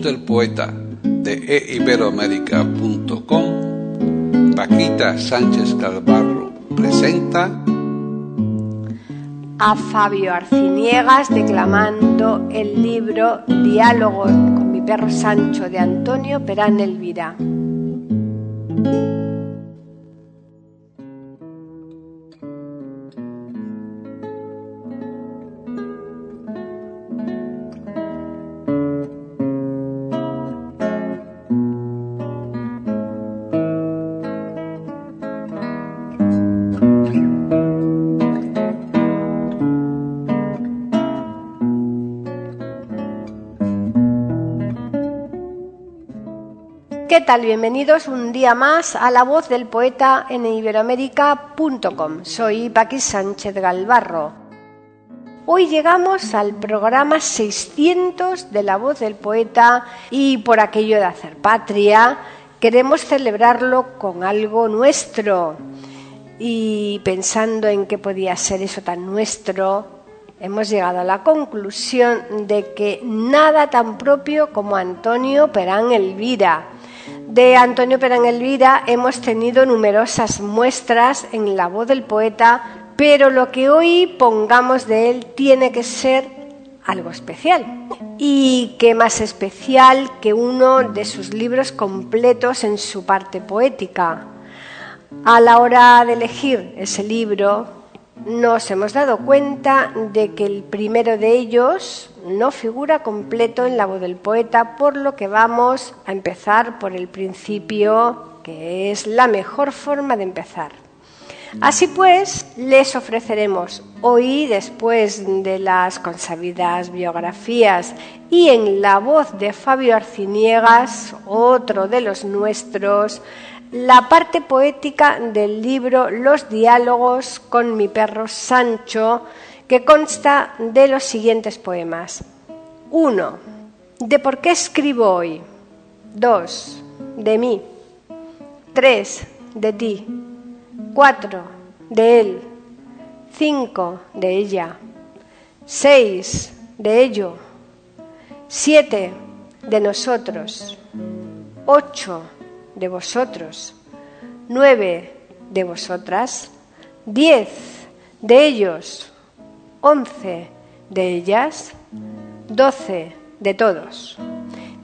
Del poeta de eiberoamérica.com, Paquita Sánchez Calvarro presenta a Fabio Arciniegas declamando el libro Diálogo con mi perro Sancho de Antonio Perán Elvira. Tal? Bienvenidos un día más a La Voz del Poeta en iberoamérica.com. Soy Paqui Sánchez Galvarro. Hoy llegamos al programa 600 de La Voz del Poeta y por aquello de hacer patria queremos celebrarlo con algo nuestro. Y pensando en qué podía ser eso tan nuestro, hemos llegado a la conclusión de que nada tan propio como Antonio Perán Elvira de Antonio Perán Elvira hemos tenido numerosas muestras en la voz del poeta, pero lo que hoy pongamos de él tiene que ser algo especial. Y qué más especial que uno de sus libros completos en su parte poética. A la hora de elegir ese libro, nos hemos dado cuenta de que el primero de ellos no figura completo en la voz del poeta, por lo que vamos a empezar por el principio, que es la mejor forma de empezar. Así pues, les ofreceremos hoy, después de las consabidas biografías y en la voz de Fabio Arciniegas, otro de los nuestros, la parte poética del libro Los diálogos con mi perro Sancho, que consta de los siguientes poemas. 1. De por qué escribo hoy. 2. De mí. 3. De ti. 4. De él. 5. De ella. 6. De ello. 7. De nosotros. 8 de vosotros, nueve de vosotras, diez de ellos, once de ellas, doce de todos.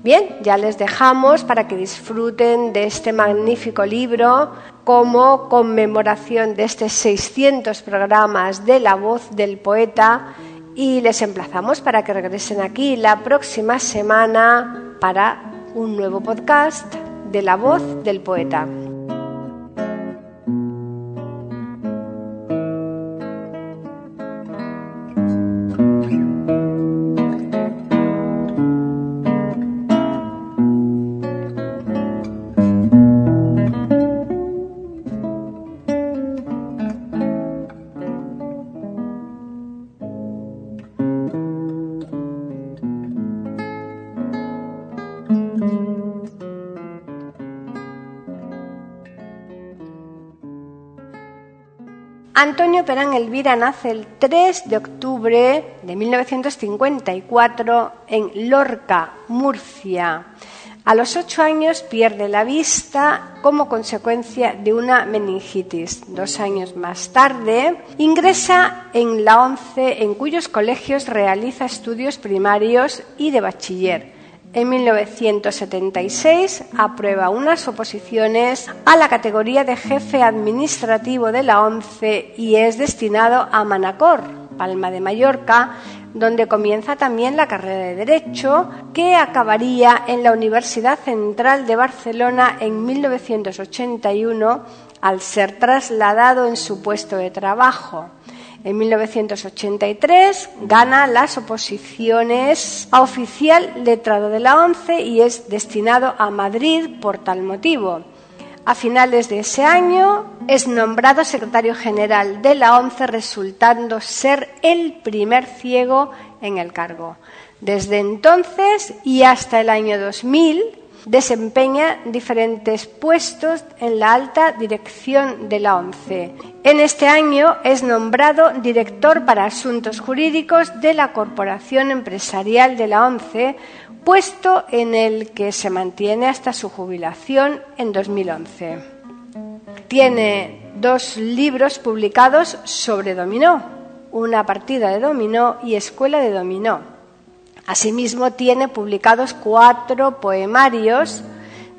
Bien, ya les dejamos para que disfruten de este magnífico libro como conmemoración de estos 600 programas de la voz del poeta y les emplazamos para que regresen aquí la próxima semana para un nuevo podcast de la voz del poeta. Antonio Perán Elvira nace el 3 de octubre de 1954 en Lorca, Murcia. A los ocho años pierde la vista como consecuencia de una meningitis. Dos años más tarde ingresa en la ONCE, en cuyos colegios realiza estudios primarios y de bachiller. En 1976 aprueba unas oposiciones a la categoría de jefe administrativo de la ONCE y es destinado a Manacor, Palma de Mallorca, donde comienza también la carrera de Derecho, que acabaría en la Universidad Central de Barcelona en 1981 al ser trasladado en su puesto de trabajo. En 1983 gana las oposiciones a oficial letrado de la ONCE y es destinado a Madrid por tal motivo. A finales de ese año es nombrado secretario general de la ONCE, resultando ser el primer ciego en el cargo. Desde entonces y hasta el año 2000 desempeña diferentes puestos en la alta dirección de la ONCE. En este año es nombrado director para asuntos jurídicos de la Corporación Empresarial de la ONCE, puesto en el que se mantiene hasta su jubilación en 2011. Tiene dos libros publicados sobre dominó, una partida de dominó y escuela de dominó. Asimismo, tiene publicados cuatro poemarios,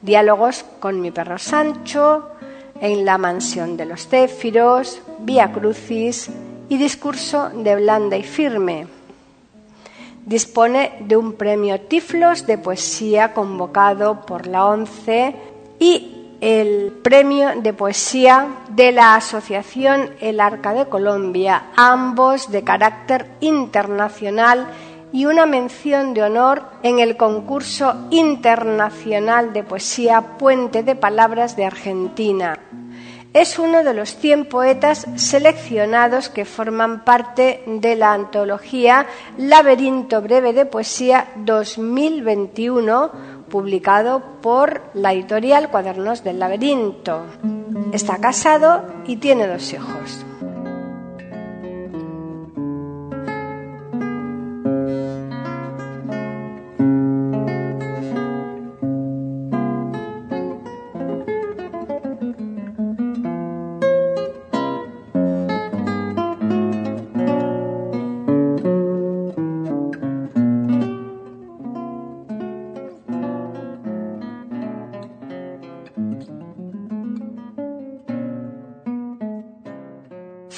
diálogos con mi perro Sancho, en la mansión de los Céfiros, Vía Crucis y discurso de blanda y firme. Dispone de un premio Tiflos de poesía convocado por la ONCE y el premio de poesía de la Asociación El Arca de Colombia, ambos de carácter internacional y una mención de honor en el concurso internacional de poesía Puente de Palabras de Argentina. Es uno de los 100 poetas seleccionados que forman parte de la antología Laberinto Breve de Poesía 2021, publicado por la editorial Cuadernos del Laberinto. Está casado y tiene dos hijos.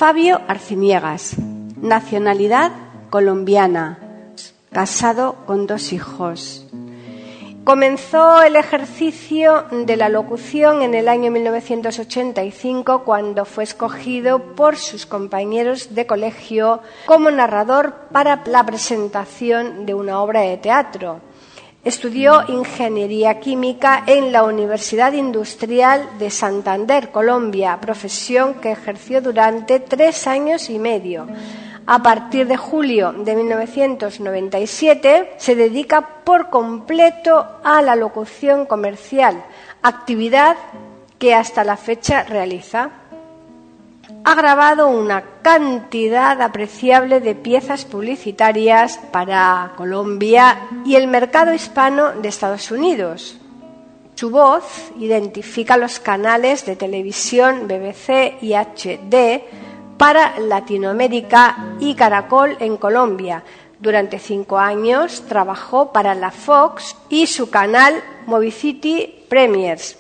Fabio Arciniegas, nacionalidad colombiana, casado con dos hijos. Comenzó el ejercicio de la locución en el año 1985 cuando fue escogido por sus compañeros de colegio como narrador para la presentación de una obra de teatro. Estudió ingeniería química en la Universidad Industrial de Santander, Colombia, profesión que ejerció durante tres años y medio. A partir de julio de 1997 se dedica por completo a la locución comercial, actividad que hasta la fecha realiza ha grabado una cantidad apreciable de piezas publicitarias para Colombia y el mercado hispano de Estados Unidos. Su voz identifica los canales de televisión BBC y HD para Latinoamérica y Caracol en Colombia. Durante cinco años trabajó para la Fox y su canal Movicity Premiers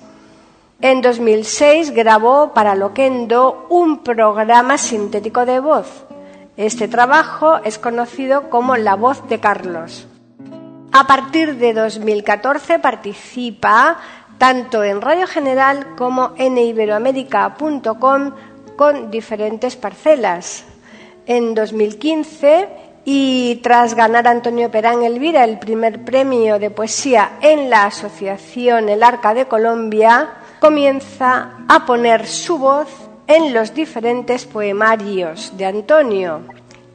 en 2006 grabó para Loquendo un programa sintético de voz. Este trabajo es conocido como La voz de Carlos. A partir de 2014 participa tanto en Radio General como en iberoamérica.com con diferentes parcelas. En 2015 y tras ganar Antonio Perán Elvira el primer premio de poesía en la Asociación El Arca de Colombia, comienza a poner su voz en los diferentes poemarios de Antonio.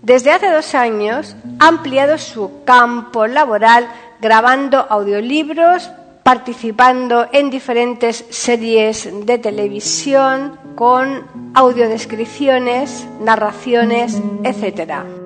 Desde hace dos años ha ampliado su campo laboral grabando audiolibros, participando en diferentes series de televisión con audiodescripciones, narraciones, etc.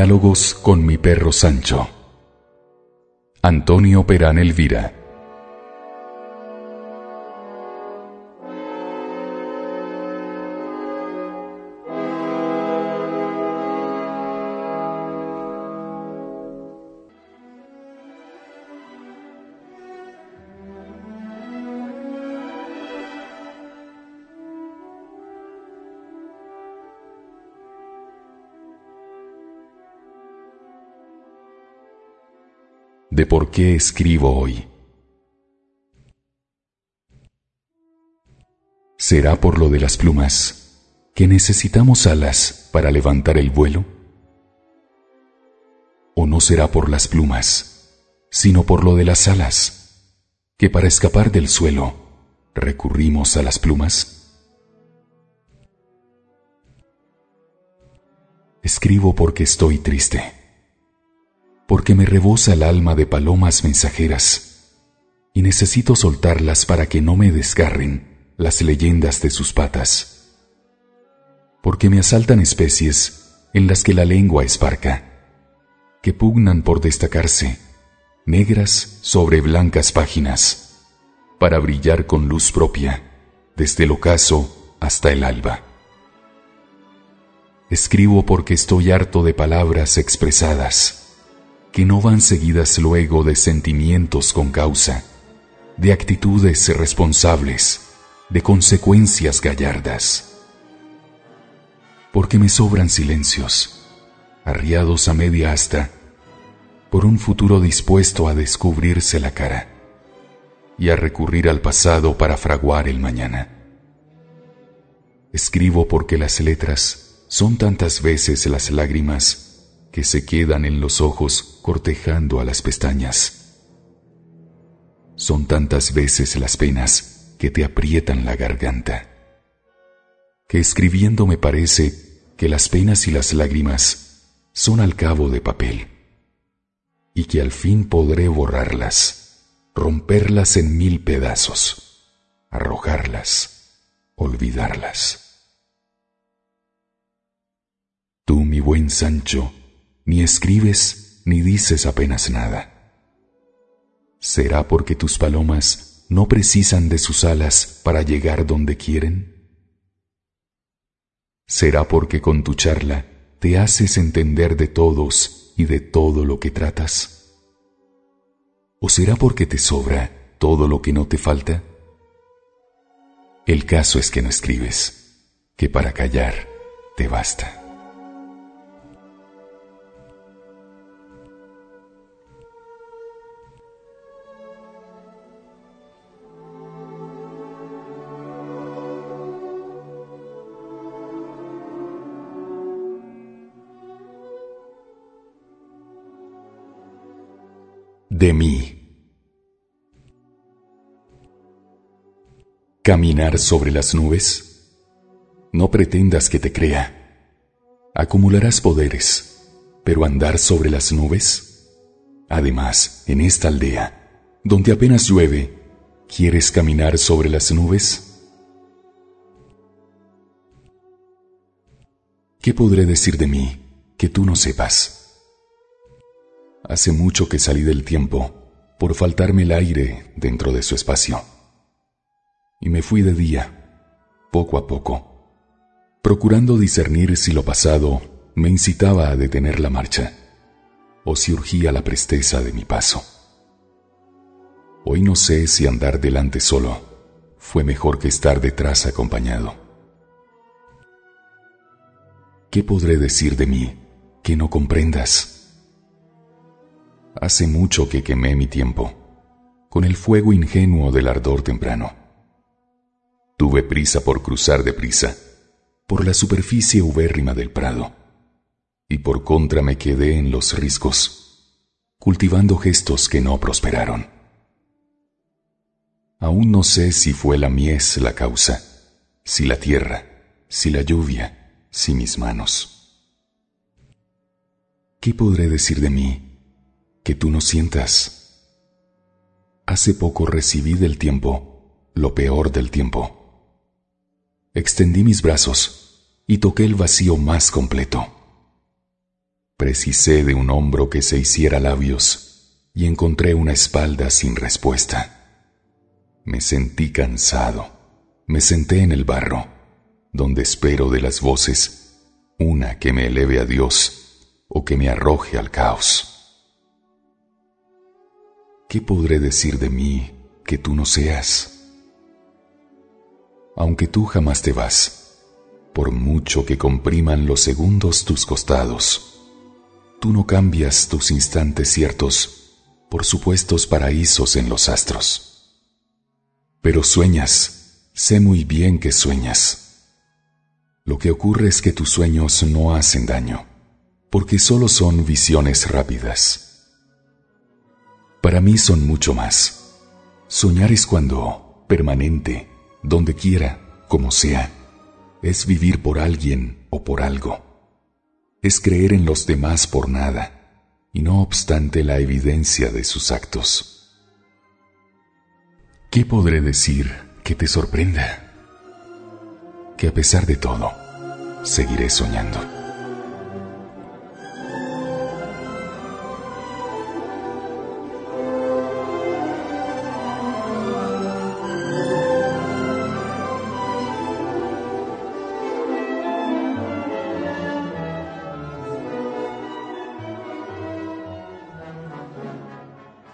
Diálogos con mi perro Sancho. Antonio Perán Elvira. De por qué escribo hoy. ¿Será por lo de las plumas, que necesitamos alas para levantar el vuelo? ¿O no será por las plumas, sino por lo de las alas, que para escapar del suelo recurrimos a las plumas? Escribo porque estoy triste porque me rebosa el alma de palomas mensajeras y necesito soltarlas para que no me desgarren las leyendas de sus patas, porque me asaltan especies en las que la lengua es parca, que pugnan por destacarse, negras sobre blancas páginas, para brillar con luz propia, desde el ocaso hasta el alba. Escribo porque estoy harto de palabras expresadas, que no van seguidas luego de sentimientos con causa, de actitudes responsables, de consecuencias gallardas. Porque me sobran silencios, arriados a media asta, por un futuro dispuesto a descubrirse la cara y a recurrir al pasado para fraguar el mañana. Escribo porque las letras son tantas veces las lágrimas que se quedan en los ojos cortejando a las pestañas. Son tantas veces las penas que te aprietan la garganta, que escribiendo me parece que las penas y las lágrimas son al cabo de papel, y que al fin podré borrarlas, romperlas en mil pedazos, arrojarlas, olvidarlas. Tú, mi buen Sancho, ni escribes ni dices apenas nada. ¿Será porque tus palomas no precisan de sus alas para llegar donde quieren? ¿Será porque con tu charla te haces entender de todos y de todo lo que tratas? ¿O será porque te sobra todo lo que no te falta? El caso es que no escribes, que para callar te basta. De mí. Caminar sobre las nubes. No pretendas que te crea. Acumularás poderes, pero andar sobre las nubes. Además, en esta aldea, donde apenas llueve, ¿quieres caminar sobre las nubes? ¿Qué podré decir de mí que tú no sepas? Hace mucho que salí del tiempo por faltarme el aire dentro de su espacio. Y me fui de día, poco a poco, procurando discernir si lo pasado me incitaba a detener la marcha o si urgía la presteza de mi paso. Hoy no sé si andar delante solo fue mejor que estar detrás acompañado. ¿Qué podré decir de mí que no comprendas? Hace mucho que quemé mi tiempo, con el fuego ingenuo del ardor temprano. Tuve prisa por cruzar de prisa, por la superficie ubérrima del prado, y por contra me quedé en los riscos, cultivando gestos que no prosperaron. Aún no sé si fue la mies la causa, si la tierra, si la lluvia, si mis manos. ¿Qué podré decir de mí que tú no sientas? Hace poco recibí del tiempo lo peor del tiempo extendí mis brazos y toqué el vacío más completo. Precisé de un hombro que se hiciera labios y encontré una espalda sin respuesta. Me sentí cansado, me senté en el barro, donde espero de las voces una que me eleve a Dios o que me arroje al caos. ¿Qué podré decir de mí que tú no seas? aunque tú jamás te vas, por mucho que compriman los segundos tus costados. Tú no cambias tus instantes ciertos por supuestos paraísos en los astros. Pero sueñas, sé muy bien que sueñas. Lo que ocurre es que tus sueños no hacen daño, porque solo son visiones rápidas. Para mí son mucho más. Soñar es cuando, permanente, donde quiera, como sea, es vivir por alguien o por algo. Es creer en los demás por nada, y no obstante la evidencia de sus actos. ¿Qué podré decir que te sorprenda? Que a pesar de todo, seguiré soñando.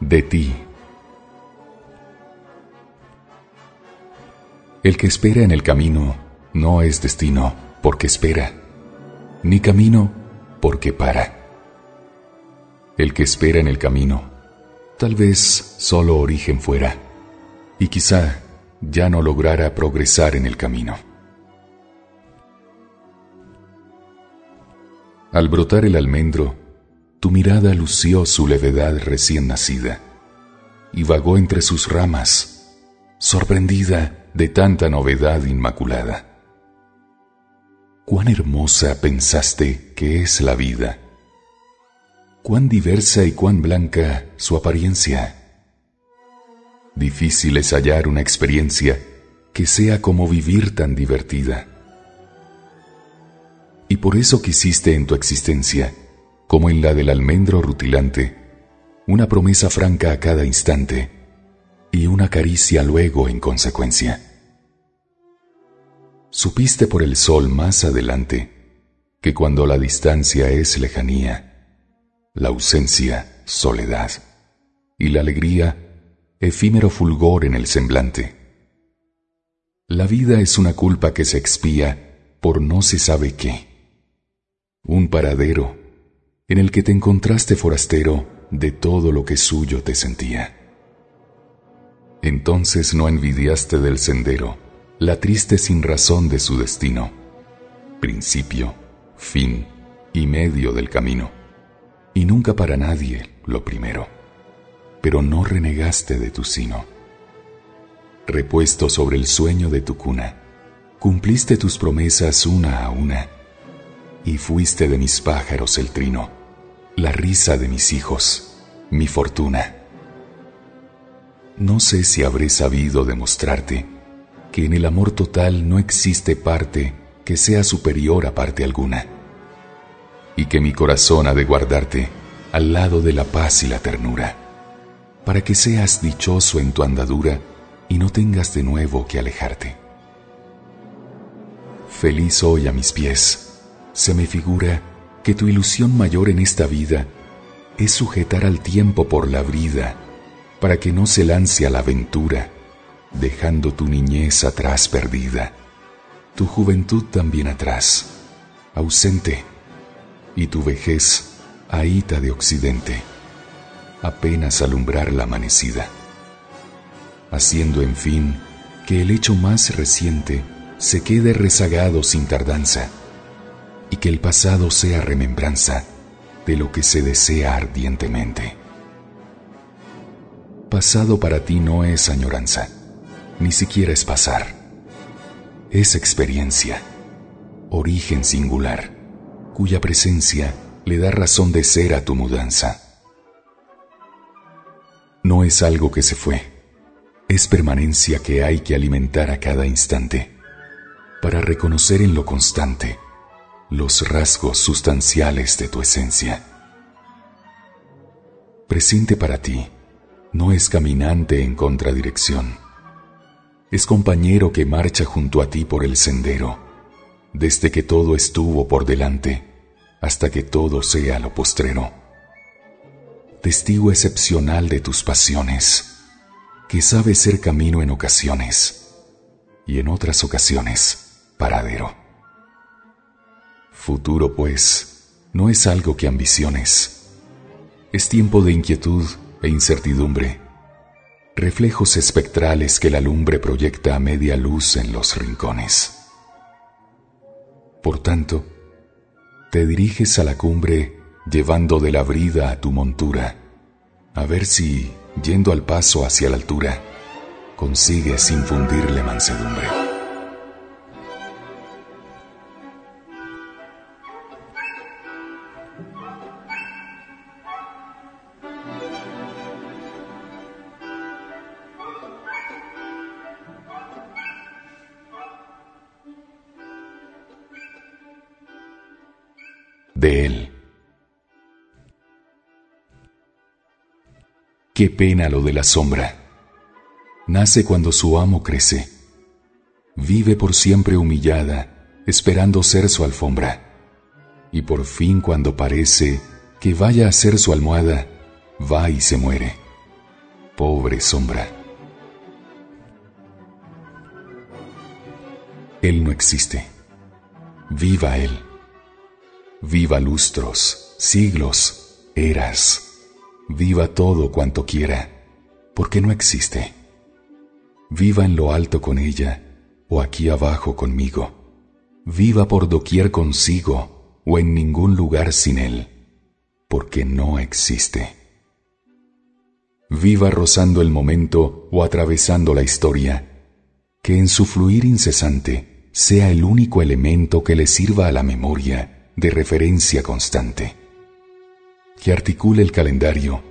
De ti. El que espera en el camino no es destino porque espera, ni camino porque para. El que espera en el camino, tal vez solo origen fuera, y quizá ya no lograra progresar en el camino. Al brotar el almendro, tu mirada lució su levedad recién nacida y vagó entre sus ramas, sorprendida de tanta novedad inmaculada. Cuán hermosa pensaste que es la vida, cuán diversa y cuán blanca su apariencia. Difícil es hallar una experiencia que sea como vivir tan divertida. Y por eso quisiste en tu existencia como en la del almendro rutilante, una promesa franca a cada instante y una caricia luego en consecuencia. Supiste por el sol más adelante que cuando la distancia es lejanía, la ausencia, soledad, y la alegría, efímero fulgor en el semblante. La vida es una culpa que se expía por no se sabe qué, un paradero en el que te encontraste forastero de todo lo que suyo te sentía. Entonces no envidiaste del sendero la triste sin razón de su destino, principio, fin y medio del camino, y nunca para nadie lo primero, pero no renegaste de tu sino. Repuesto sobre el sueño de tu cuna, cumpliste tus promesas una a una, y fuiste de mis pájaros el trino la risa de mis hijos, mi fortuna. No sé si habré sabido demostrarte que en el amor total no existe parte que sea superior a parte alguna, y que mi corazón ha de guardarte al lado de la paz y la ternura, para que seas dichoso en tu andadura y no tengas de nuevo que alejarte. Feliz hoy a mis pies, se me figura que tu ilusión mayor en esta vida es sujetar al tiempo por la brida, para que no se lance a la aventura, dejando tu niñez atrás perdida, tu juventud también atrás, ausente, y tu vejez ahíta de occidente, apenas alumbrar la amanecida, haciendo en fin que el hecho más reciente se quede rezagado sin tardanza y que el pasado sea remembranza de lo que se desea ardientemente. Pasado para ti no es añoranza, ni siquiera es pasar, es experiencia, origen singular, cuya presencia le da razón de ser a tu mudanza. No es algo que se fue, es permanencia que hay que alimentar a cada instante para reconocer en lo constante los rasgos sustanciales de tu esencia. Presente para ti no es caminante en contradirección, es compañero que marcha junto a ti por el sendero, desde que todo estuvo por delante hasta que todo sea lo postrero. Testigo excepcional de tus pasiones, que sabe ser camino en ocasiones y en otras ocasiones paradero. Futuro, pues, no es algo que ambiciones. Es tiempo de inquietud e incertidumbre, reflejos espectrales que la lumbre proyecta a media luz en los rincones. Por tanto, te diriges a la cumbre llevando de la brida a tu montura, a ver si, yendo al paso hacia la altura, consigues infundirle mansedumbre. Qué pena lo de la sombra. Nace cuando su amo crece. Vive por siempre humillada, esperando ser su alfombra. Y por fin cuando parece que vaya a ser su almohada, va y se muere. Pobre sombra. Él no existe. Viva Él. Viva lustros, siglos, eras. Viva todo cuanto quiera, porque no existe. Viva en lo alto con ella, o aquí abajo conmigo. Viva por doquier consigo, o en ningún lugar sin él, porque no existe. Viva rozando el momento o atravesando la historia, que en su fluir incesante sea el único elemento que le sirva a la memoria de referencia constante, que articule el calendario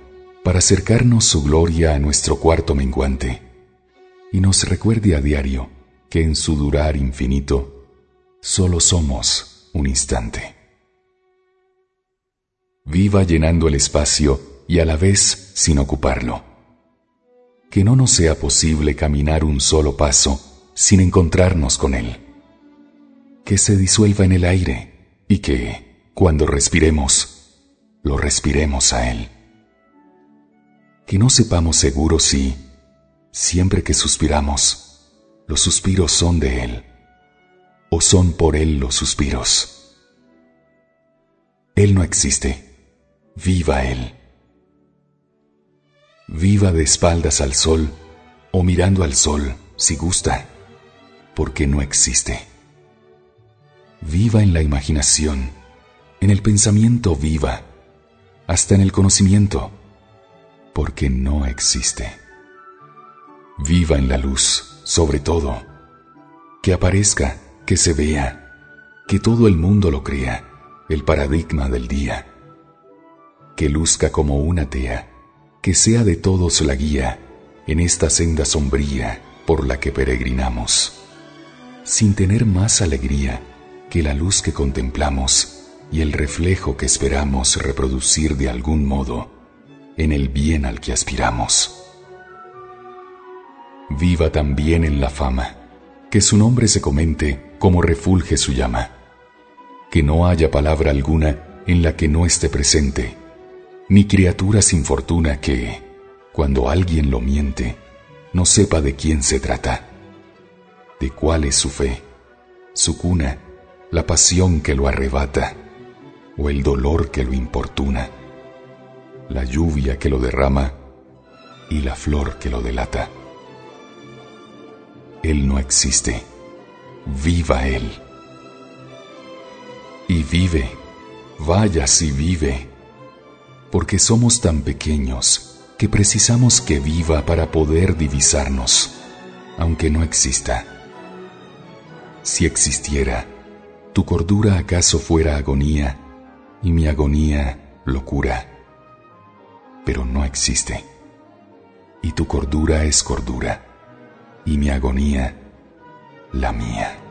para acercarnos su gloria a nuestro cuarto menguante y nos recuerde a diario que en su durar infinito solo somos un instante. Viva llenando el espacio y a la vez sin ocuparlo. Que no nos sea posible caminar un solo paso sin encontrarnos con él. Que se disuelva en el aire y que, cuando respiremos, lo respiremos a Él. Que no sepamos seguro si, siempre que suspiramos, los suspiros son de Él, o son por Él los suspiros. Él no existe, viva Él. Viva de espaldas al sol o mirando al sol si gusta, porque no existe viva en la imaginación, en el pensamiento viva, hasta en el conocimiento, porque no existe. Viva en la luz, sobre todo, que aparezca, que se vea, que todo el mundo lo crea, el paradigma del día, que luzca como una tea, que sea de todos la guía en esta senda sombría por la que peregrinamos, sin tener más alegría que la luz que contemplamos y el reflejo que esperamos reproducir de algún modo en el bien al que aspiramos. Viva también en la fama, que su nombre se comente como refulge su llama, que no haya palabra alguna en la que no esté presente, ni criatura sin fortuna que, cuando alguien lo miente, no sepa de quién se trata, de cuál es su fe, su cuna, la pasión que lo arrebata o el dolor que lo importuna, la lluvia que lo derrama y la flor que lo delata. Él no existe. Viva Él. Y vive, vaya si vive, porque somos tan pequeños que precisamos que viva para poder divisarnos, aunque no exista. Si existiera, ¿tu cordura acaso fuera agonía y mi agonía locura? Pero no existe. Y tu cordura es cordura y mi agonía la mía.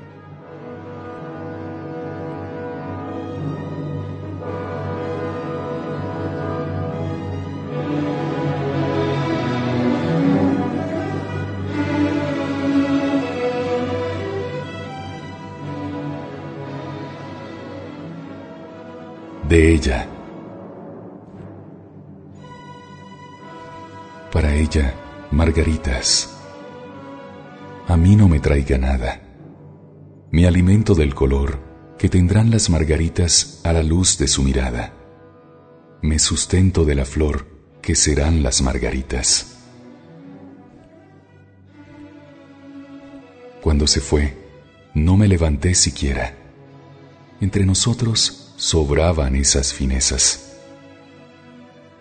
Para ella, margaritas. A mí no me traiga nada. Mi alimento del color que tendrán las margaritas a la luz de su mirada. Me sustento de la flor que serán las margaritas. Cuando se fue, no me levanté siquiera. Entre nosotros sobraban esas finezas.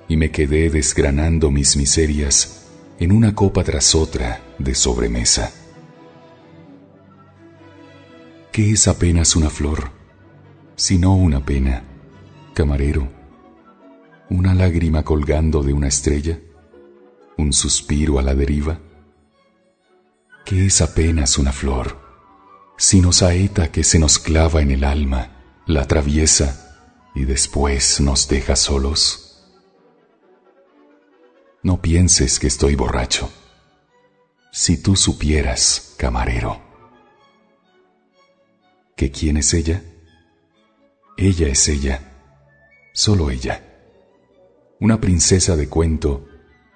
Y me quedé desgranando mis miserias en una copa tras otra de sobremesa. ¿Qué es apenas una flor, sino una pena, camarero? ¿Una lágrima colgando de una estrella? ¿Un suspiro a la deriva? ¿Qué es apenas una flor, sino saeta que se nos clava en el alma? La atraviesa y después nos deja solos? No pienses que estoy borracho. Si tú supieras, camarero, que quién es ella, ella es ella, solo ella, una princesa de cuento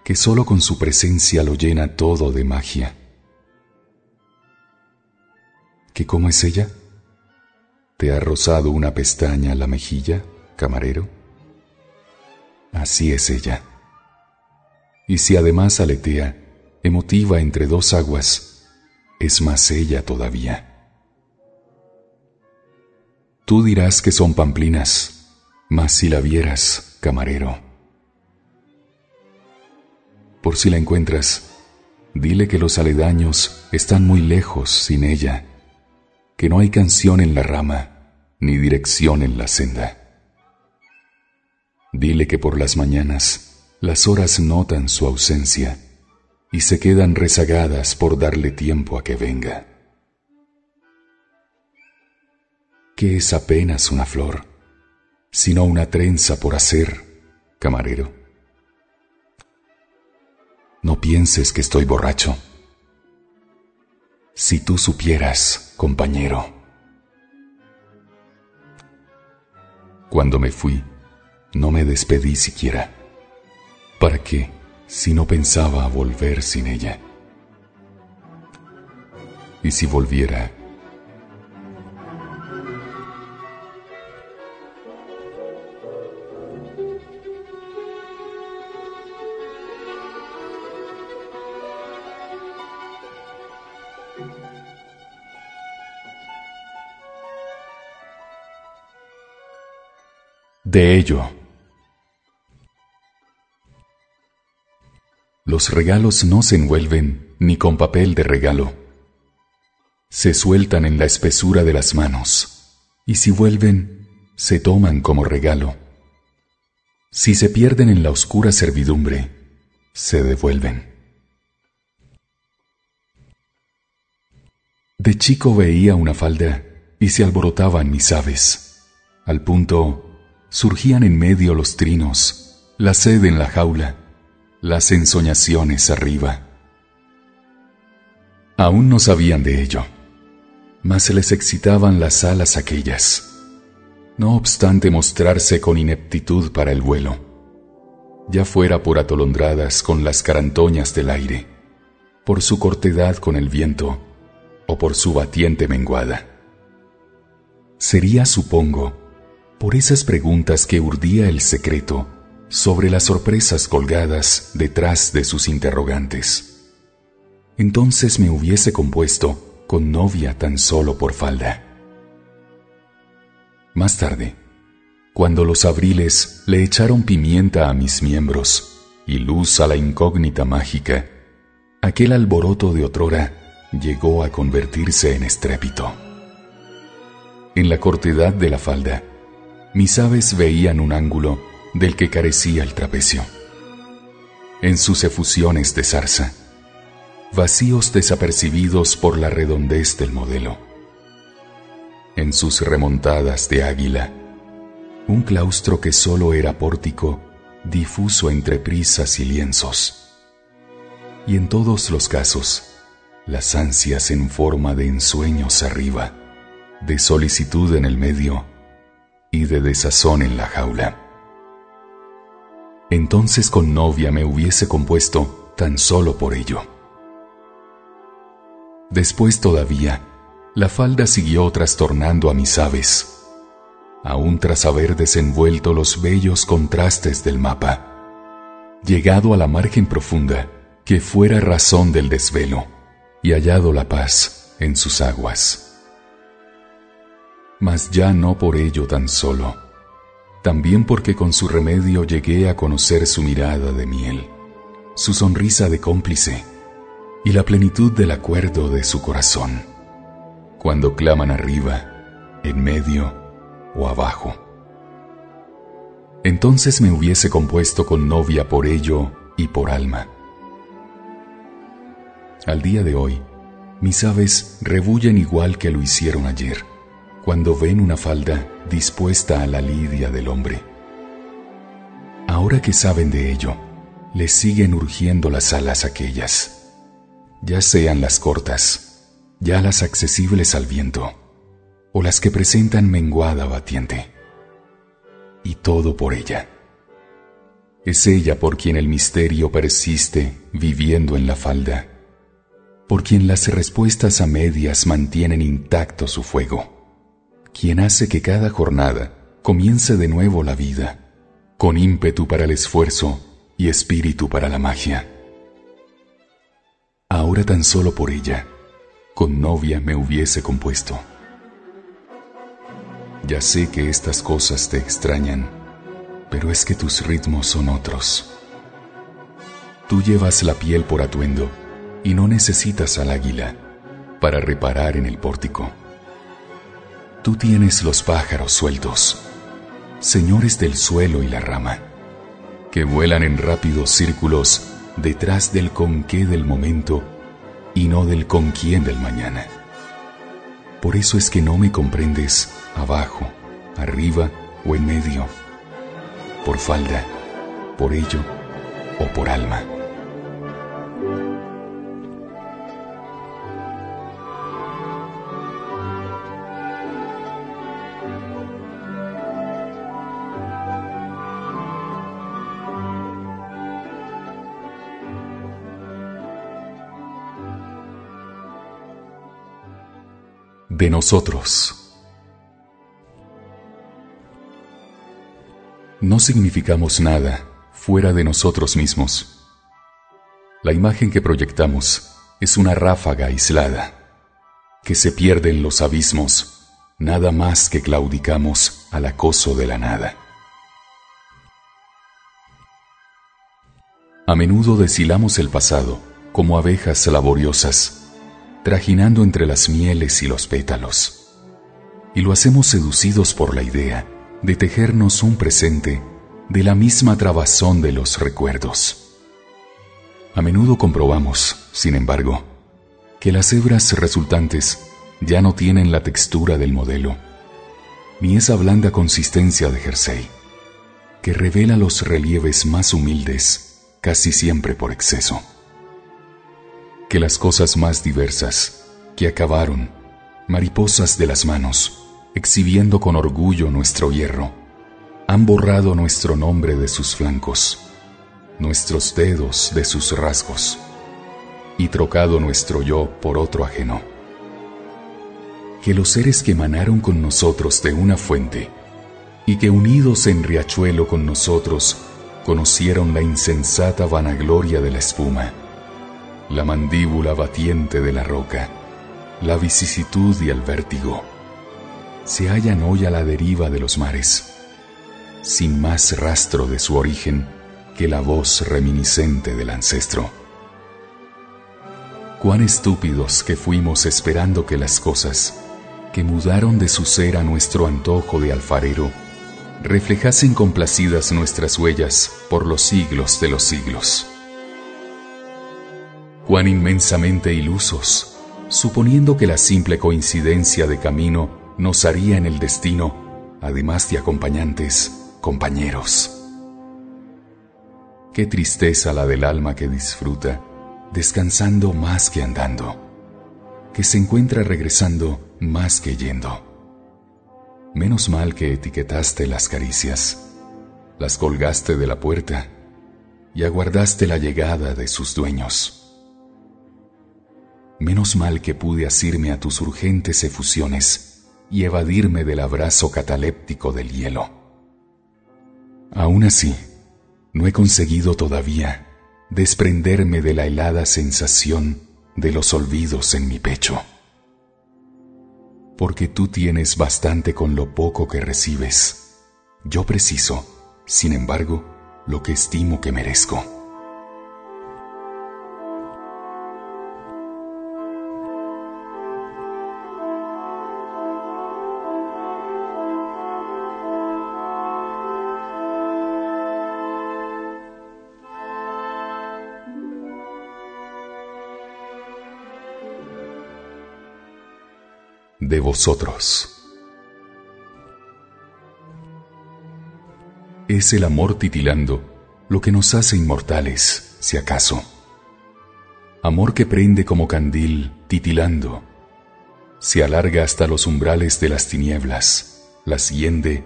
que solo con su presencia lo llena todo de magia. ¿Que cómo es ella? ¿Te ha rozado una pestaña la mejilla, camarero? Así es ella. Y si además aletea, emotiva entre dos aguas, es más ella todavía. Tú dirás que son pamplinas, mas si la vieras, camarero. Por si la encuentras, dile que los aledaños están muy lejos sin ella que no hay canción en la rama, ni dirección en la senda. Dile que por las mañanas las horas notan su ausencia y se quedan rezagadas por darle tiempo a que venga. ¿Qué es apenas una flor, sino una trenza por hacer, camarero? No pienses que estoy borracho si tú supieras, compañero. Cuando me fui, no me despedí siquiera. ¿Para qué si no pensaba volver sin ella? Y si volviera, de ello. Los regalos no se envuelven ni con papel de regalo. Se sueltan en la espesura de las manos y si vuelven, se toman como regalo. Si se pierden en la oscura servidumbre, se devuelven. De chico veía una falda y se alborotaban mis aves, al punto surgían en medio los trinos, la sed en la jaula, las ensoñaciones arriba. Aún no sabían de ello, mas se les excitaban las alas aquellas, no obstante mostrarse con ineptitud para el vuelo, ya fuera por atolondradas con las carantoñas del aire, por su cortedad con el viento o por su batiente menguada. Sería, supongo, por esas preguntas que urdía el secreto sobre las sorpresas colgadas detrás de sus interrogantes. entonces me hubiese compuesto con novia tan solo por falda. Más tarde, cuando los abriles le echaron pimienta a mis miembros y luz a la incógnita mágica, aquel alboroto de otrora llegó a convertirse en estrépito. En la cortedad de la falda, mis aves veían un ángulo del que carecía el trapecio. En sus efusiones de zarza, vacíos desapercibidos por la redondez del modelo. En sus remontadas de águila, un claustro que solo era pórtico, difuso entre prisas y lienzos. Y en todos los casos, las ansias en forma de ensueños arriba, de solicitud en el medio y de desazón en la jaula. Entonces con novia me hubiese compuesto tan solo por ello. Después todavía, la falda siguió trastornando a mis aves aún tras haber desenvuelto los bellos contrastes del mapa, llegado a la margen profunda que fuera razón del desvelo y hallado la paz en sus aguas. Mas ya no por ello tan solo, también porque con su remedio llegué a conocer su mirada de miel, su sonrisa de cómplice y la plenitud del acuerdo de su corazón, cuando claman arriba, en medio, o abajo. Entonces me hubiese compuesto con novia por ello y por alma. Al día de hoy, mis aves rebullen igual que lo hicieron ayer, cuando ven una falda dispuesta a la lidia del hombre. Ahora que saben de ello, les siguen urgiendo las alas aquellas, ya sean las cortas, ya las accesibles al viento o las que presentan menguada batiente. Y todo por ella. Es ella por quien el misterio persiste viviendo en la falda, por quien las respuestas a medias mantienen intacto su fuego, quien hace que cada jornada comience de nuevo la vida, con ímpetu para el esfuerzo y espíritu para la magia. Ahora tan solo por ella, con novia me hubiese compuesto. Ya sé que estas cosas te extrañan, pero es que tus ritmos son otros. Tú llevas la piel por atuendo y no necesitas al águila para reparar en el pórtico. Tú tienes los pájaros sueltos, señores del suelo y la rama, que vuelan en rápidos círculos detrás del con qué del momento y no del con quién del mañana. Por eso es que no me comprendes abajo, arriba o en medio, por falda, por ello o por alma. De nosotros. No significamos nada fuera de nosotros mismos. La imagen que proyectamos es una ráfaga aislada, que se pierde en los abismos, nada más que claudicamos al acoso de la nada. A menudo deshilamos el pasado como abejas laboriosas trajinando entre las mieles y los pétalos. Y lo hacemos seducidos por la idea de tejernos un presente de la misma trabazón de los recuerdos. A menudo comprobamos, sin embargo, que las hebras resultantes ya no tienen la textura del modelo, ni esa blanda consistencia de jersey, que revela los relieves más humildes casi siempre por exceso que las cosas más diversas, que acabaron, mariposas de las manos, exhibiendo con orgullo nuestro hierro, han borrado nuestro nombre de sus flancos, nuestros dedos de sus rasgos, y trocado nuestro yo por otro ajeno. Que los seres que emanaron con nosotros de una fuente, y que unidos en riachuelo con nosotros, conocieron la insensata vanagloria de la espuma, la mandíbula batiente de la roca, la vicisitud y el vértigo, se hallan hoy a la deriva de los mares, sin más rastro de su origen que la voz reminiscente del ancestro. Cuán estúpidos que fuimos esperando que las cosas, que mudaron de su ser a nuestro antojo de alfarero, reflejasen complacidas nuestras huellas por los siglos de los siglos. Cuán inmensamente ilusos, suponiendo que la simple coincidencia de camino nos haría en el destino, además de acompañantes, compañeros. Qué tristeza la del alma que disfruta, descansando más que andando, que se encuentra regresando más que yendo. Menos mal que etiquetaste las caricias, las colgaste de la puerta y aguardaste la llegada de sus dueños. Menos mal que pude asirme a tus urgentes efusiones y evadirme del abrazo cataléptico del hielo. Aún así, no he conseguido todavía desprenderme de la helada sensación de los olvidos en mi pecho porque tú tienes bastante con lo poco que recibes. Yo preciso, sin embargo, lo que estimo que merezco. De vosotros. Es el amor titilando lo que nos hace inmortales, si acaso. Amor que prende como candil, titilando, se alarga hasta los umbrales de las tinieblas, las hiende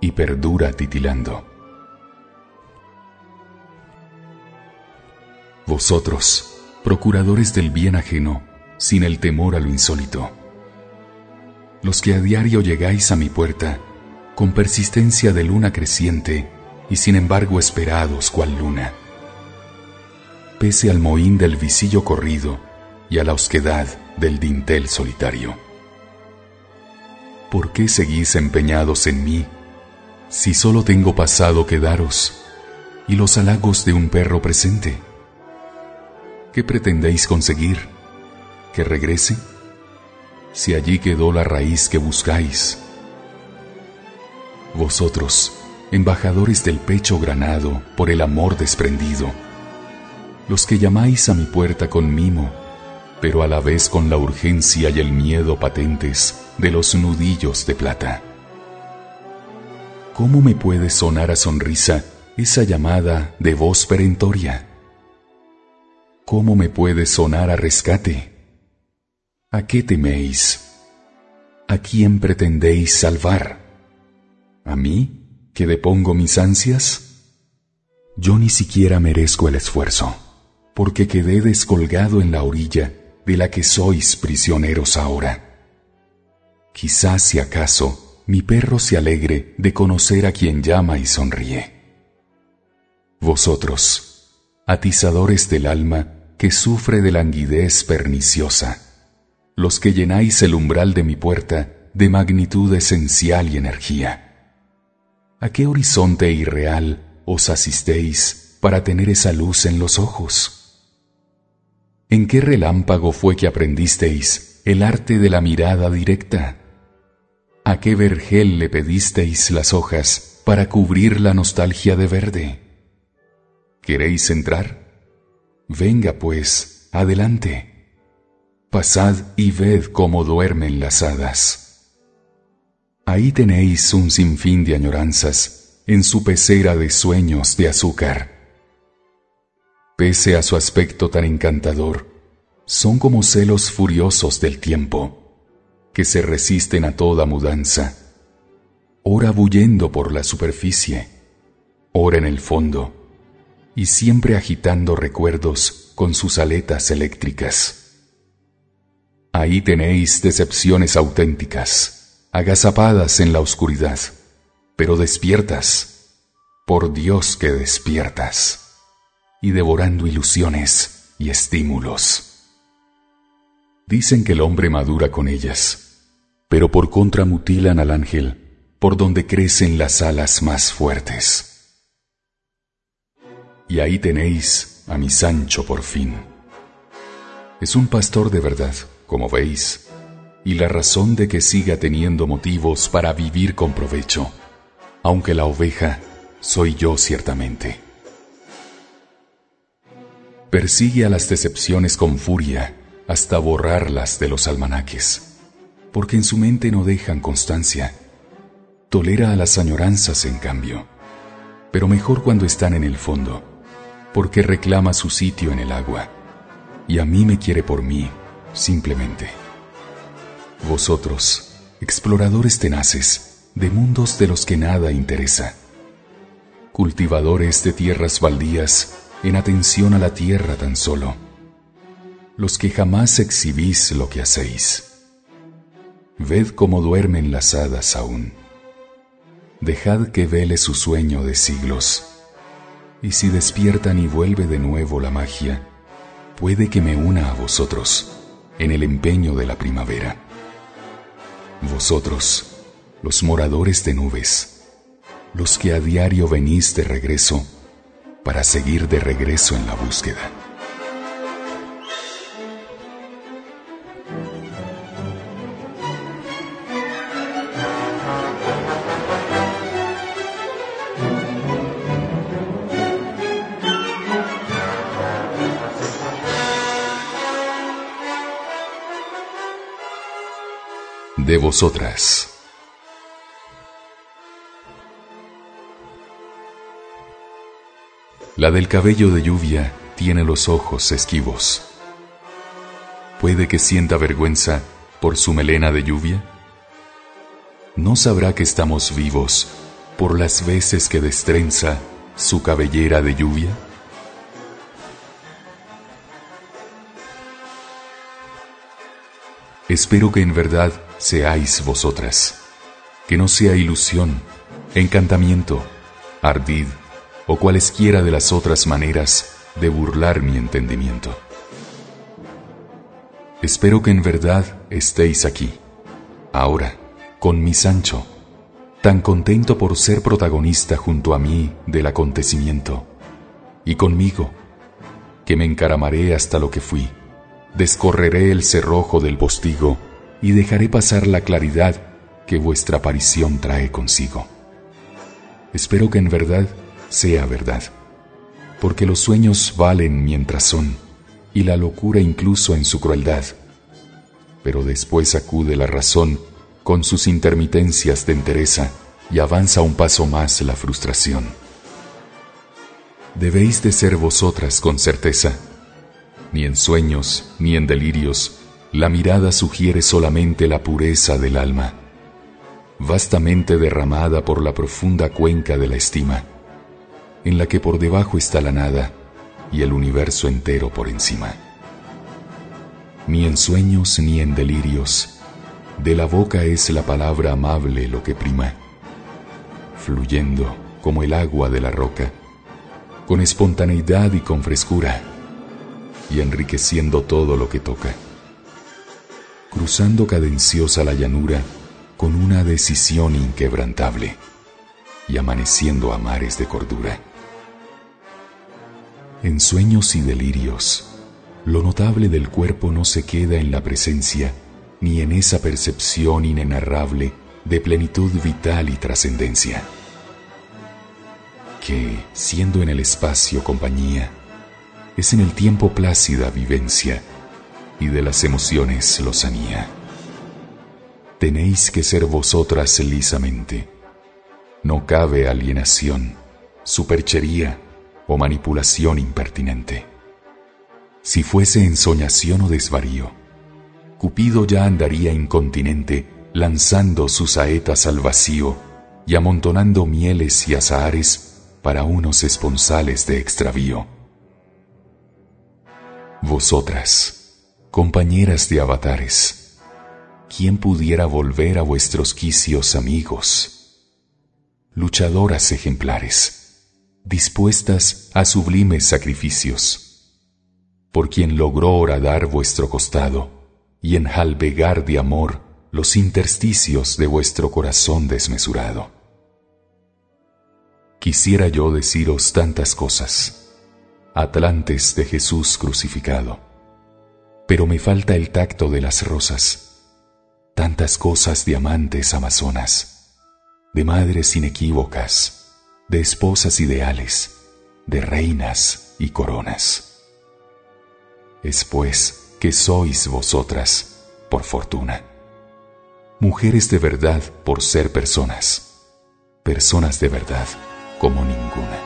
y perdura titilando. Vosotros, procuradores del bien ajeno, sin el temor a lo insólito los que a diario llegáis a mi puerta, con persistencia de luna creciente y sin embargo esperados cual luna. Pese al mohín del visillo corrido y a la osquedad del dintel solitario. ¿Por qué seguís empeñados en mí si solo tengo pasado que daros y los halagos de un perro presente? ¿Qué pretendéis conseguir? ¿Que regrese? Si allí quedó la raíz que buscáis. Vosotros, embajadores del pecho granado por el amor desprendido, los que llamáis a mi puerta con mimo, pero a la vez con la urgencia y el miedo patentes de los nudillos de plata. ¿Cómo me puede sonar a sonrisa esa llamada de voz perentoria? ¿Cómo me puede sonar a rescate? ¿A qué teméis? ¿A quién pretendéis salvar? ¿A mí, que depongo mis ansias? Yo ni siquiera merezco el esfuerzo, porque quedé descolgado en la orilla de la que sois prisioneros ahora. Quizás si acaso mi perro se alegre de conocer a quien llama y sonríe. Vosotros, atizadores del alma que sufre de languidez perniciosa, los que llenáis el umbral de mi puerta de magnitud esencial y energía. ¿A qué horizonte irreal os asistéis para tener esa luz en los ojos? ¿En qué relámpago fue que aprendisteis el arte de la mirada directa? ¿A qué vergel le pedisteis las hojas para cubrir la nostalgia de verde? ¿Queréis entrar? Venga pues, adelante pasad y ved cómo duermen las hadas. Ahí tenéis un sinfín de añoranzas en su pecera de sueños de azúcar. Pese a su aspecto tan encantador, son como celos furiosos del tiempo, que se resisten a toda mudanza, ora bullendo por la superficie, ora en el fondo, y siempre agitando recuerdos con sus aletas eléctricas. Ahí tenéis decepciones auténticas, agazapadas en la oscuridad, pero despiertas, por Dios que despiertas, y devorando ilusiones, y estímulos. Dicen que el hombre madura con ellas, pero por contra mutilan al ángel por donde crecen las alas más fuertes. Y ahí tenéis a mi Sancho por fin. Es un pastor de verdad, como veis, y la razón de que siga teniendo motivos para vivir con provecho, aunque la oveja soy yo ciertamente. Persigue a las decepciones con furia hasta borrarlas de los almanaques, porque en su mente no dejan constancia. Tolera a las añoranzas, en cambio, pero mejor cuando están en el fondo, porque reclama su sitio en el agua, y a mí me quiere por mí, simplemente. Vosotros, exploradores tenaces, de mundos de los que nada interesa, cultivadores de tierras baldías, en atención a la tierra tan solo, los que jamás exhibís lo que hacéis. Ved cómo duermen las hadas aún. Dejad que vele su sueño de siglos. Y si despiertan y vuelve de nuevo la magia, puede que me una a vosotros en el empeño de la primavera. Vosotros, los moradores de nubes, los que a diario venís de regreso, para seguir de regreso en la búsqueda. De vosotras. La del cabello de lluvia tiene los ojos esquivos. ¿Puede que sienta vergüenza por su melena de lluvia? ¿No sabrá que estamos vivos por las veces que destrenza su cabellera de lluvia? Espero que en verdad seáis vosotras, que no sea ilusión, encantamiento, ardid o cualesquiera de las otras maneras de burlar mi entendimiento. Espero que en verdad estéis aquí, ahora, con mi Sancho, tan contento por ser protagonista junto a mí del acontecimiento, y conmigo, que me encaramaré hasta lo que fui, descorreré el cerrojo del postigo y dejaré pasar la claridad que vuestra aparición trae consigo. Espero que en verdad sea verdad, porque los sueños valen mientras son, y la locura incluso en su crueldad. Pero después acude la razón con sus intermitencias de entereza y avanza un paso más la frustración. Debéis de ser vosotras con certeza. Ni en sueños ni en delirios la mirada sugiere solamente la pureza del alma, vastamente derramada por la profunda cuenca de la estima en la que por debajo está la nada y el universo entero por encima. Ni en sueños ni en delirios, de la boca es la palabra amable lo que prima, fluyendo como el agua de la roca, con espontaneidad y con frescura, y enriqueciendo todo lo que toca, cruzando cadenciosa la llanura con una decisión inquebrantable y amaneciendo a mares de cordura. En sueños y delirios, lo notable del cuerpo no se queda en la presencia ni en esa percepción inenarrable de plenitud vital y trascendencia, que, siendo en el espacio compañía, es en el tiempo plácida vivencia y de las emociones lozanía. Tenéis que ser vosotras lisamente. No cabe alienación, superchería, o manipulación impertinente. Si fuese ensoñación o desvarío, Cupido ya andaría incontinente lanzando sus saetas al vacío y amontonando mieles y azahares para unos esponsales de extravío. Vosotras, compañeras de avatares, ¿quién pudiera volver a vuestros quicios amigos? Luchadoras ejemplares dispuestas a sublimes sacrificios. por quien logró horadar vuestro costado y enjalbegar de amor los intersticios de vuestro corazón desmesurado. Quisiera yo deciros tantas cosas, atlantes de Jesús crucificado, pero me falta el tacto de las rosas, tantas cosas de amantes amazonas, de madres inequívocas, de esposas ideales, de reinas y coronas. Es pues que sois vosotras, por fortuna, mujeres de verdad por ser personas, personas de verdad como ninguna.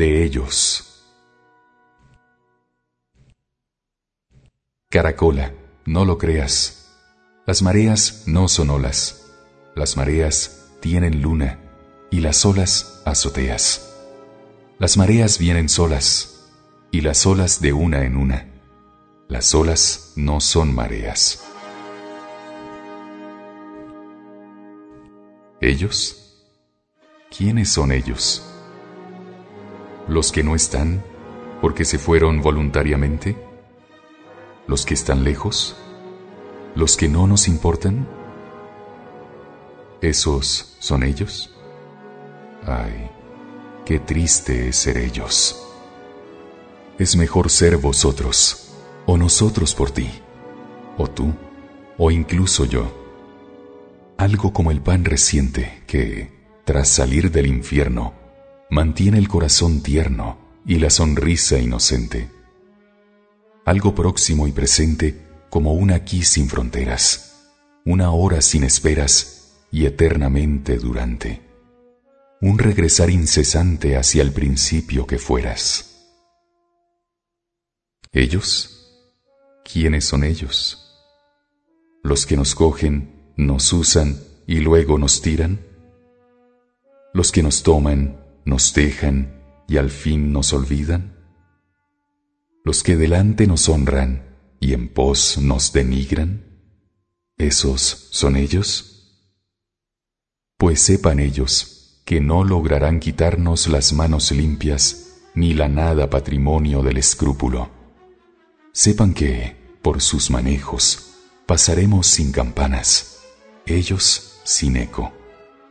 De ellos. Caracola, no lo creas. Las mareas no son olas. Las mareas tienen luna y las olas azoteas. Las mareas vienen solas y las olas de una en una. Las olas no son mareas. ¿Ellos? ¿Quiénes son ellos? ¿Los que no están porque se fueron voluntariamente? ¿Los que están lejos? ¿Los que no nos importan? ¿Esos son ellos? Ay, qué triste es ser ellos. Es mejor ser vosotros, o nosotros por ti, o tú, o incluso yo. Algo como el pan reciente que, tras salir del infierno, mantiene el corazón tierno y la sonrisa inocente. Algo próximo y presente como un aquí sin fronteras, una hora sin esperas y eternamente durante. Un regresar incesante hacia el principio que fueras. ¿Ellos? ¿Quiénes son ellos? ¿Los que nos cogen, nos usan y luego nos tiran? ¿Los que nos toman, nos dejan y al fin nos olvidan? ¿Los que delante nos honran y en pos nos denigran? ¿Esos son ellos? Pues sepan ellos que no lograrán quitarnos las manos limpias ni la nada patrimonio del escrúpulo. Sepan que, por sus manejos, pasaremos sin campanas, ellos sin eco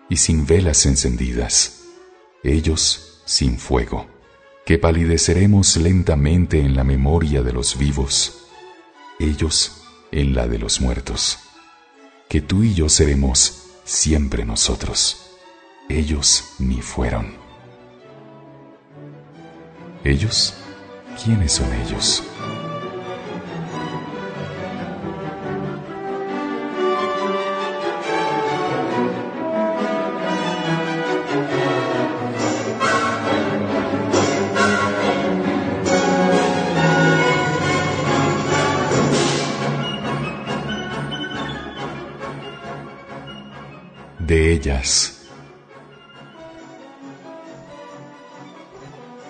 y sin velas encendidas ellos sin fuego, que palideceremos lentamente en la memoria de los vivos, ellos en la de los muertos, que tú y yo seremos siempre nosotros, ellos ni fueron. ¿Ellos? ¿Quiénes son ellos?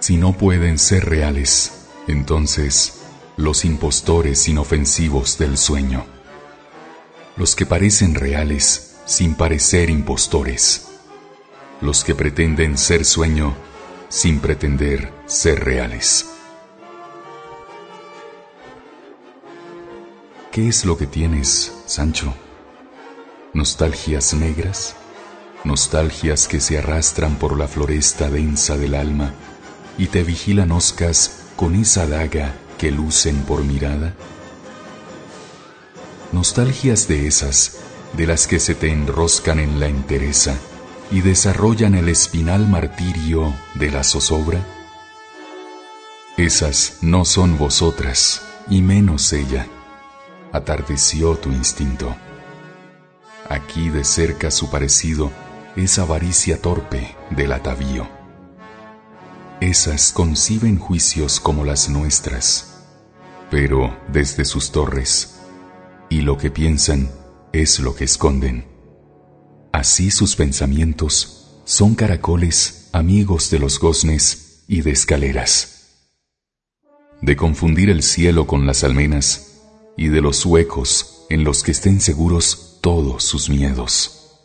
Si no pueden ser reales, entonces los impostores inofensivos del sueño, los que parecen reales sin parecer impostores, los que pretenden ser sueño sin pretender ser reales. ¿Qué es lo que tienes, Sancho? nostalgias negras, nostalgias que se arrastran por la floresta densa del alma y te vigilan oscas con esa daga que lucen por mirada? Nostalgias de esas, de las que se te enroscan en la entereza y desarrollan el espinal martirio de la zozobra? Esas no son vosotras, y menos ella. Atardeció tu instinto. Aquí de cerca su parecido es avaricia torpe del atavío. Esas conciben juicios como las nuestras, pero desde sus torres, y lo que piensan es lo que esconden. Así sus pensamientos son caracoles amigos de los goznes y de escaleras, de confundir el cielo con las almenas y de los huecos en los que estén seguros todos sus miedos.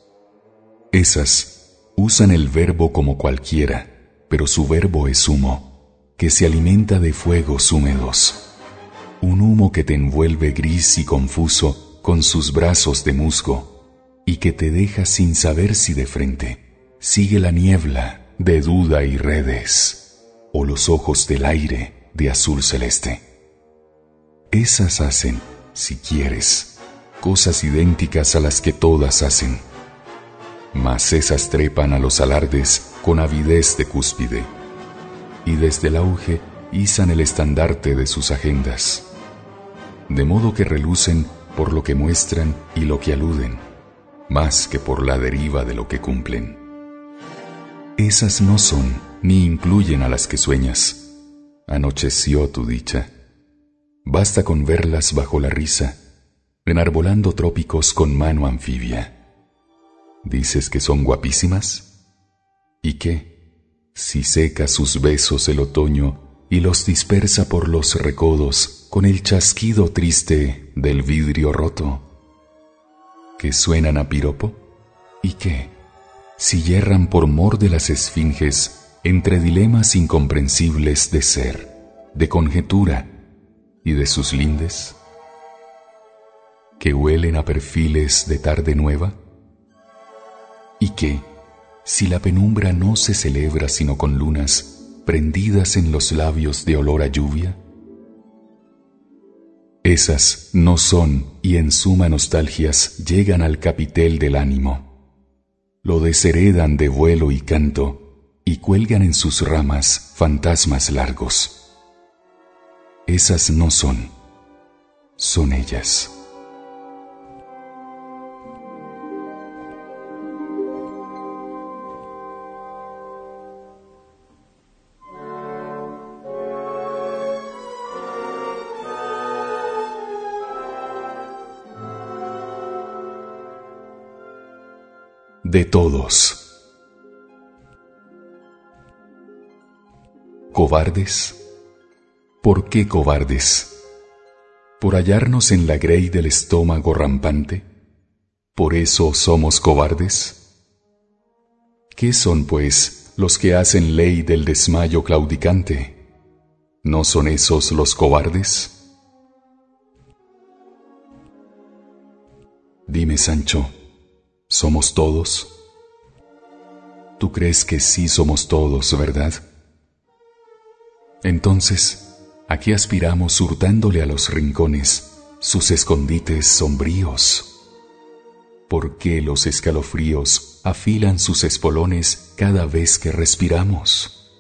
Esas usan el verbo como cualquiera, pero su verbo es humo, que se alimenta de fuegos húmedos. Un humo que te envuelve gris y confuso con sus brazos de musgo y que te deja sin saber si de frente sigue la niebla de duda y redes o los ojos del aire de azul celeste. Esas hacen, si quieres, cosas idénticas a las que todas hacen mas esas trepan a los alardes con avidez de cúspide, y desde el auge izan el estandarte de sus agendas, de modo que relucen por lo que muestran y lo que aluden, más que por la deriva de lo que cumplen. Esas no son ni incluyen a las que sueñas. Anocheció tu dicha. Basta con verlas bajo la risa, enarbolando trópicos con mano anfibia ¿Dices que son guapísimas? ¿Y qué? Si seca sus besos el otoño y los dispersa por los recodos con el chasquido triste del vidrio roto. ¿Que suenan a piropo? ¿Y qué? Si yerran por mor de las esfinges entre dilemas incomprensibles de ser, de conjetura y de sus lindes? ¿Que huelen a perfiles de tarde nueva? y que, si la penumbra no se celebra sino con lunas prendidas en los labios de olor a lluvia, esas no son y en suma nostalgias llegan al capitel del ánimo, lo desheredan de vuelo y canto y cuelgan en sus ramas fantasmas largos. Esas no son, son ellas. De todos. ¿Cobardes? ¿Por qué cobardes? ¿Por hallarnos en la grey del estómago rampante? ¿Por eso somos cobardes? ¿Qué son, pues, los que hacen ley del desmayo claudicante? ¿No son esos los cobardes? Dime, Sancho, ¿Somos todos? Tú crees que sí somos todos, ¿verdad? Entonces, ¿a qué aspiramos hurtándole a los rincones sus escondites sombríos? ¿Por qué los escalofríos afilan sus espolones cada vez que respiramos?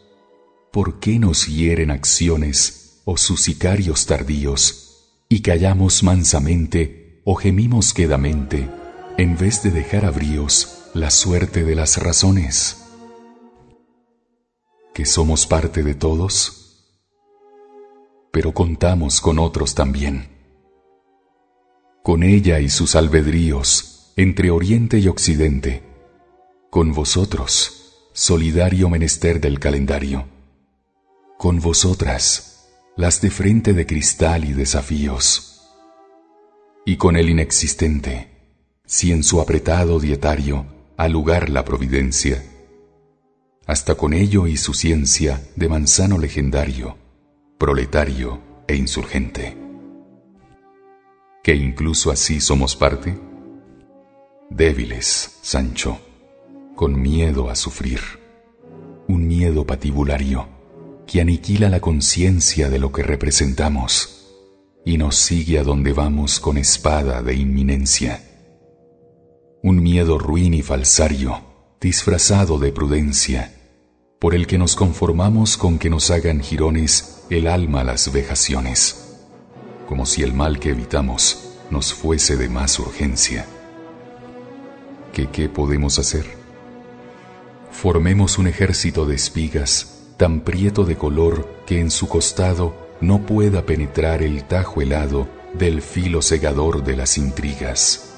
¿Por qué nos hieren acciones o sus sicarios tardíos y callamos mansamente o gemimos quedamente? En vez de dejar abríos la suerte de las razones. Que somos parte de todos, pero contamos con otros también. Con ella y sus albedríos entre Oriente y Occidente, con vosotros, solidario menester del calendario, con vosotras, las de frente de cristal y desafíos, y con el inexistente si en su apretado dietario ha lugar la providencia. Hasta con ello y su ciencia de manzano legendario, proletario e insurgente. Que incluso así somos parte. Débiles, Sancho, con miedo a sufrir. Un miedo patibulario que aniquila la conciencia de lo que representamos y nos sigue a donde vamos con espada de inminencia un miedo ruin y falsario, disfrazado de prudencia, por el que nos conformamos con que nos hagan jirones el alma las vejaciones, como si el mal que evitamos nos fuese de más urgencia. ¿Qué qué podemos hacer? Formemos un ejército de espigas tan prieto de color que en su costado no pueda penetrar el tajo helado del filo segador de las intrigas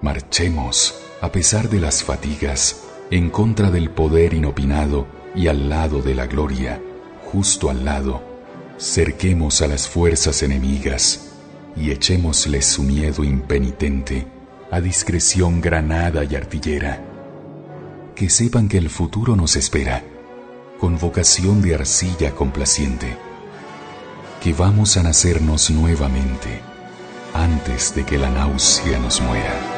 Marchemos, a pesar de las fatigas, en contra del poder inopinado y al lado de la gloria, justo al lado, cerquemos a las fuerzas enemigas y echémosles su miedo impenitente, a discreción granada y artillera. Que sepan que el futuro nos espera, con vocación de arcilla complaciente, que vamos a nacernos nuevamente antes de que la náusea nos muera.